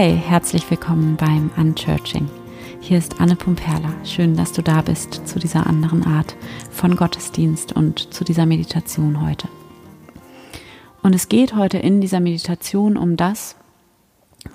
Hi, herzlich willkommen beim Unchurching. Hier ist Anne Pumperla. Schön, dass du da bist zu dieser anderen Art von Gottesdienst und zu dieser Meditation heute. Und es geht heute in dieser Meditation um das,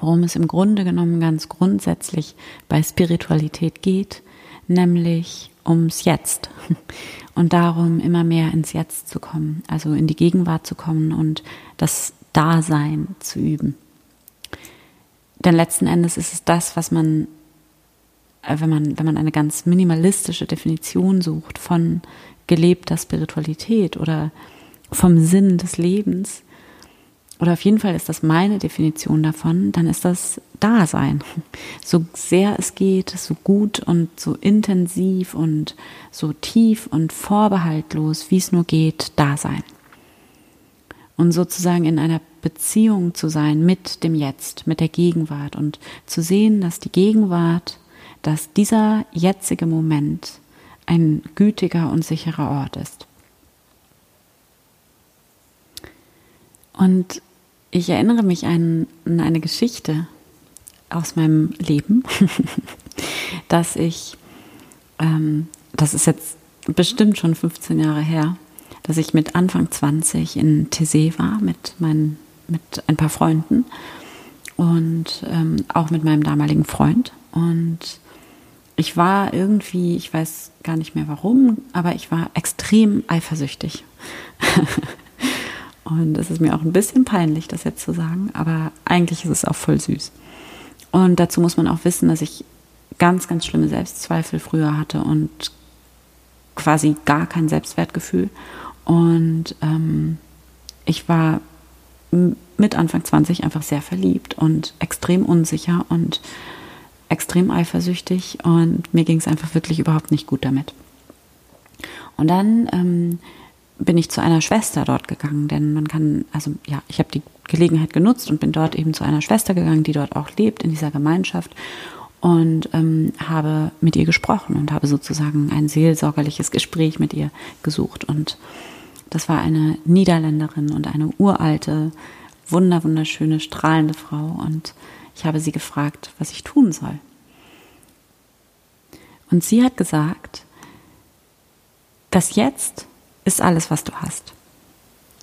worum es im Grunde genommen ganz grundsätzlich bei Spiritualität geht, nämlich ums Jetzt und darum, immer mehr ins Jetzt zu kommen, also in die Gegenwart zu kommen und das Dasein zu üben. Denn letzten Endes ist es das, was man, äh, wenn man, wenn man eine ganz minimalistische Definition sucht von gelebter Spiritualität oder vom Sinn des Lebens, oder auf jeden Fall ist das meine Definition davon, dann ist das Dasein. So sehr es geht, so gut und so intensiv und so tief und vorbehaltlos, wie es nur geht, Dasein. Und sozusagen in einer Beziehung zu sein mit dem Jetzt, mit der Gegenwart und zu sehen, dass die Gegenwart, dass dieser jetzige Moment ein gütiger und sicherer Ort ist. Und ich erinnere mich an, an eine Geschichte aus meinem Leben, dass ich, ähm, das ist jetzt bestimmt schon 15 Jahre her, dass ich mit Anfang 20 in Tessé war mit meinen mit ein paar Freunden und ähm, auch mit meinem damaligen Freund. Und ich war irgendwie, ich weiß gar nicht mehr warum, aber ich war extrem eifersüchtig. und es ist mir auch ein bisschen peinlich, das jetzt zu sagen, aber eigentlich ist es auch voll süß. Und dazu muss man auch wissen, dass ich ganz, ganz schlimme Selbstzweifel früher hatte und quasi gar kein Selbstwertgefühl. Und ähm, ich war mit Anfang 20 einfach sehr verliebt und extrem unsicher und extrem eifersüchtig und mir ging es einfach wirklich überhaupt nicht gut damit. Und dann ähm, bin ich zu einer Schwester dort gegangen, denn man kann, also ja, ich habe die Gelegenheit genutzt und bin dort eben zu einer Schwester gegangen, die dort auch lebt in dieser Gemeinschaft und ähm, habe mit ihr gesprochen und habe sozusagen ein seelsorgerliches Gespräch mit ihr gesucht und das war eine Niederländerin und eine uralte, wunder, wunderschöne, strahlende Frau. Und ich habe sie gefragt, was ich tun soll. Und sie hat gesagt, das Jetzt ist alles, was du hast.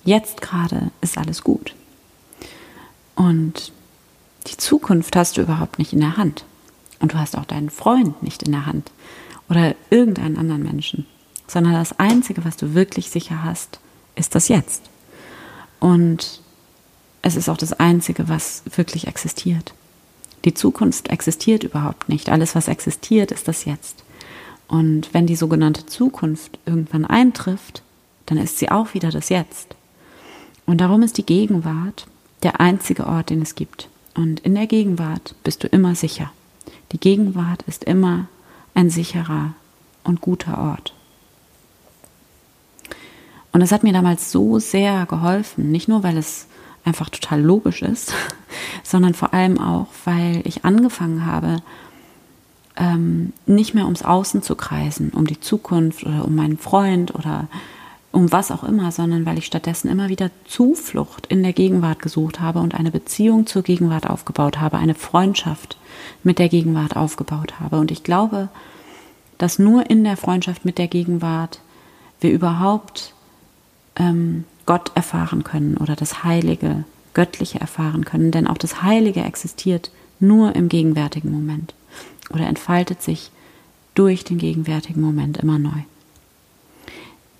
Jetzt gerade ist alles gut. Und die Zukunft hast du überhaupt nicht in der Hand. Und du hast auch deinen Freund nicht in der Hand oder irgendeinen anderen Menschen sondern das Einzige, was du wirklich sicher hast, ist das Jetzt. Und es ist auch das Einzige, was wirklich existiert. Die Zukunft existiert überhaupt nicht. Alles, was existiert, ist das Jetzt. Und wenn die sogenannte Zukunft irgendwann eintrifft, dann ist sie auch wieder das Jetzt. Und darum ist die Gegenwart der einzige Ort, den es gibt. Und in der Gegenwart bist du immer sicher. Die Gegenwart ist immer ein sicherer und guter Ort. Und es hat mir damals so sehr geholfen, nicht nur weil es einfach total logisch ist, sondern vor allem auch, weil ich angefangen habe, ähm, nicht mehr ums Außen zu kreisen, um die Zukunft oder um meinen Freund oder um was auch immer, sondern weil ich stattdessen immer wieder Zuflucht in der Gegenwart gesucht habe und eine Beziehung zur Gegenwart aufgebaut habe, eine Freundschaft mit der Gegenwart aufgebaut habe. Und ich glaube, dass nur in der Freundschaft mit der Gegenwart wir überhaupt ähm, Gott erfahren können oder das Heilige, Göttliche erfahren können. Denn auch das Heilige existiert nur im gegenwärtigen Moment oder entfaltet sich durch den gegenwärtigen Moment immer neu.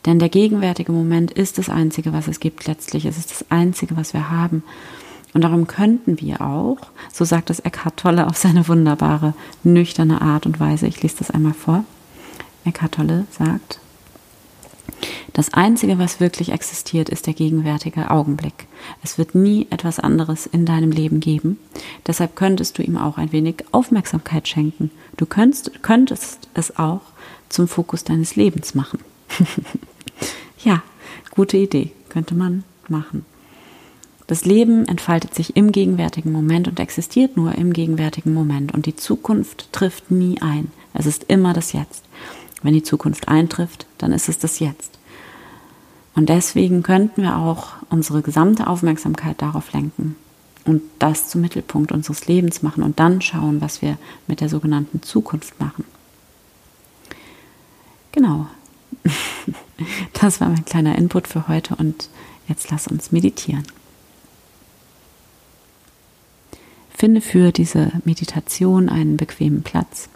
Denn der gegenwärtige Moment ist das Einzige, was es gibt letztlich. Es ist das Einzige, was wir haben. Und darum könnten wir auch, so sagt es Eckhart Tolle auf seine wunderbare, nüchterne Art und Weise, ich lese das einmal vor. Eckhart Tolle sagt, das Einzige, was wirklich existiert, ist der gegenwärtige Augenblick. Es wird nie etwas anderes in deinem Leben geben. Deshalb könntest du ihm auch ein wenig Aufmerksamkeit schenken. Du könntest, könntest es auch zum Fokus deines Lebens machen. ja, gute Idee, könnte man machen. Das Leben entfaltet sich im gegenwärtigen Moment und existiert nur im gegenwärtigen Moment. Und die Zukunft trifft nie ein. Es ist immer das Jetzt. Wenn die Zukunft eintrifft, dann ist es das Jetzt. Und deswegen könnten wir auch unsere gesamte Aufmerksamkeit darauf lenken, und das zum Mittelpunkt unseres Lebens machen und dann schauen, was wir mit der sogenannten Zukunft machen. Genau. Das war mein kleiner Input für heute und jetzt lass uns meditieren. Finde für diese Meditation einen bequemen Platz.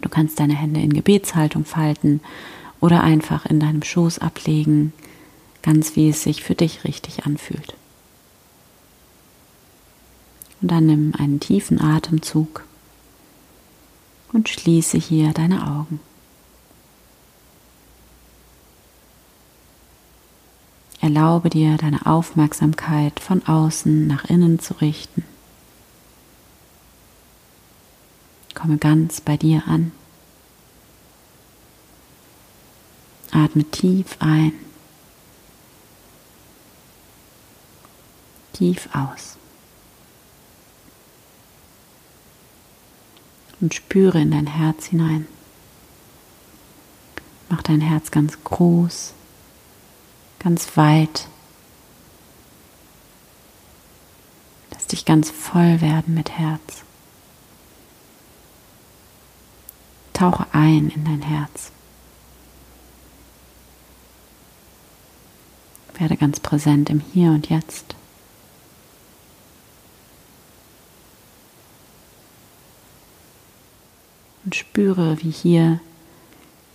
Du kannst deine Hände in Gebetshaltung falten oder einfach in deinem Schoß ablegen, ganz wie es sich für dich richtig anfühlt. Und dann nimm einen tiefen Atemzug und schließe hier deine Augen. Erlaube dir, deine Aufmerksamkeit von außen nach innen zu richten. Komme ganz bei dir an. Atme tief ein, tief aus. Und spüre in dein Herz hinein. Mach dein Herz ganz groß, ganz weit. Lass dich ganz voll werden mit Herz. Tauche ein in dein Herz. Werde ganz präsent im Hier und Jetzt. Und spüre, wie hier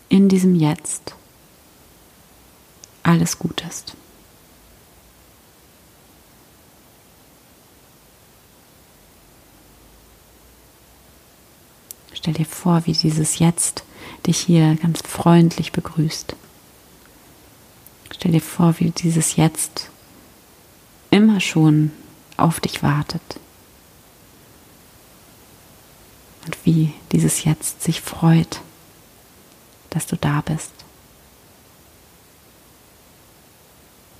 in diesem Jetzt alles gut ist. Stell dir vor, wie dieses Jetzt dich hier ganz freundlich begrüßt. Stell dir vor, wie dieses Jetzt immer schon auf dich wartet. Und wie dieses Jetzt sich freut, dass du da bist.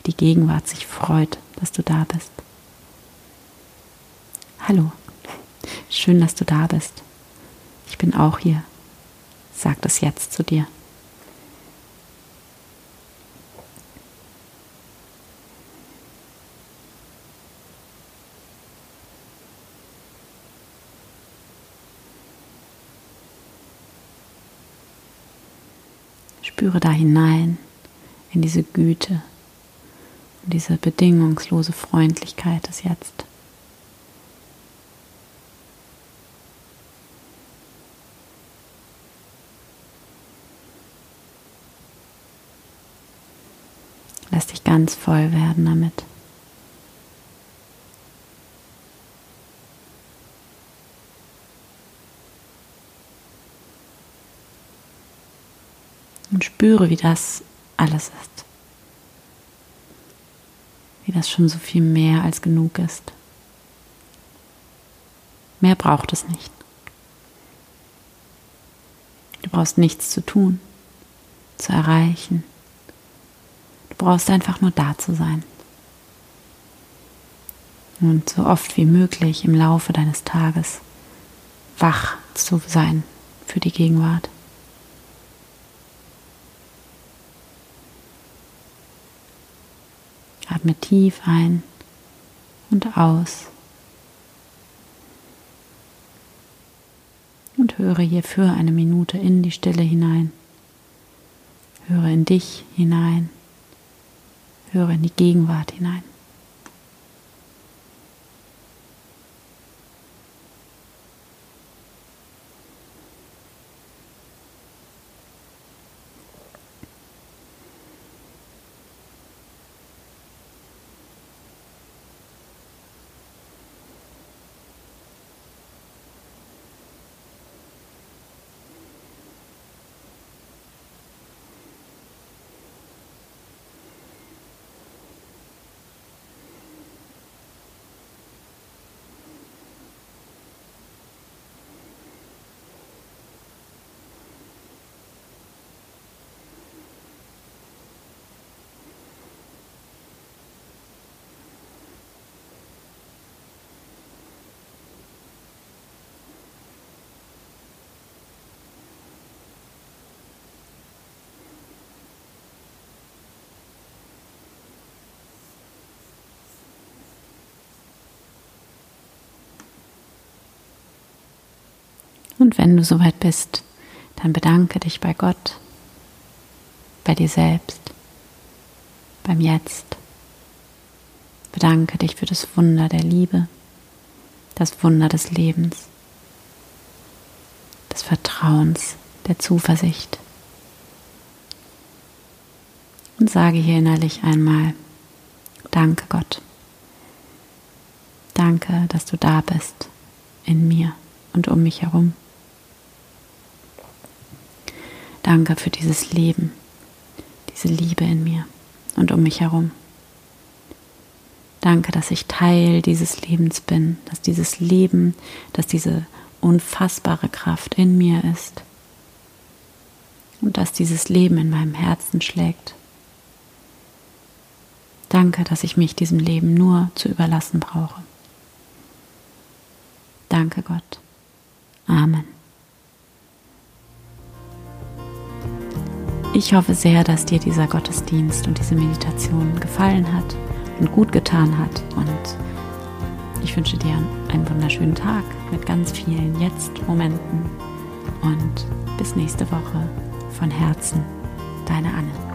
Die Gegenwart sich freut, dass du da bist. Hallo, schön, dass du da bist. Ich bin auch hier. Sag das jetzt zu dir. Spüre da hinein in diese Güte, in diese bedingungslose Freundlichkeit des Jetzt. Lass dich ganz voll werden damit. Und spüre, wie das alles ist. Wie das schon so viel mehr als genug ist. Mehr braucht es nicht. Du brauchst nichts zu tun, zu erreichen. Brauchst einfach nur da zu sein. Und so oft wie möglich im Laufe deines Tages wach zu sein für die Gegenwart. Atme tief ein und aus. Und höre hier für eine Minute in die Stille hinein. Höre in dich hinein. Höre in die Gegenwart hinein. Und wenn du soweit bist, dann bedanke dich bei Gott, bei dir selbst, beim Jetzt. Bedanke dich für das Wunder der Liebe, das Wunder des Lebens, des Vertrauens, der Zuversicht. Und sage hier innerlich einmal, danke Gott. Danke, dass du da bist, in mir und um mich herum. Danke für dieses Leben, diese Liebe in mir und um mich herum. Danke, dass ich Teil dieses Lebens bin, dass dieses Leben, dass diese unfassbare Kraft in mir ist und dass dieses Leben in meinem Herzen schlägt. Danke, dass ich mich diesem Leben nur zu überlassen brauche. Danke Gott. Amen. Ich hoffe sehr, dass dir dieser Gottesdienst und diese Meditation gefallen hat und gut getan hat. Und ich wünsche dir einen wunderschönen Tag mit ganz vielen Jetzt-Momenten. Und bis nächste Woche von Herzen, deine Anne.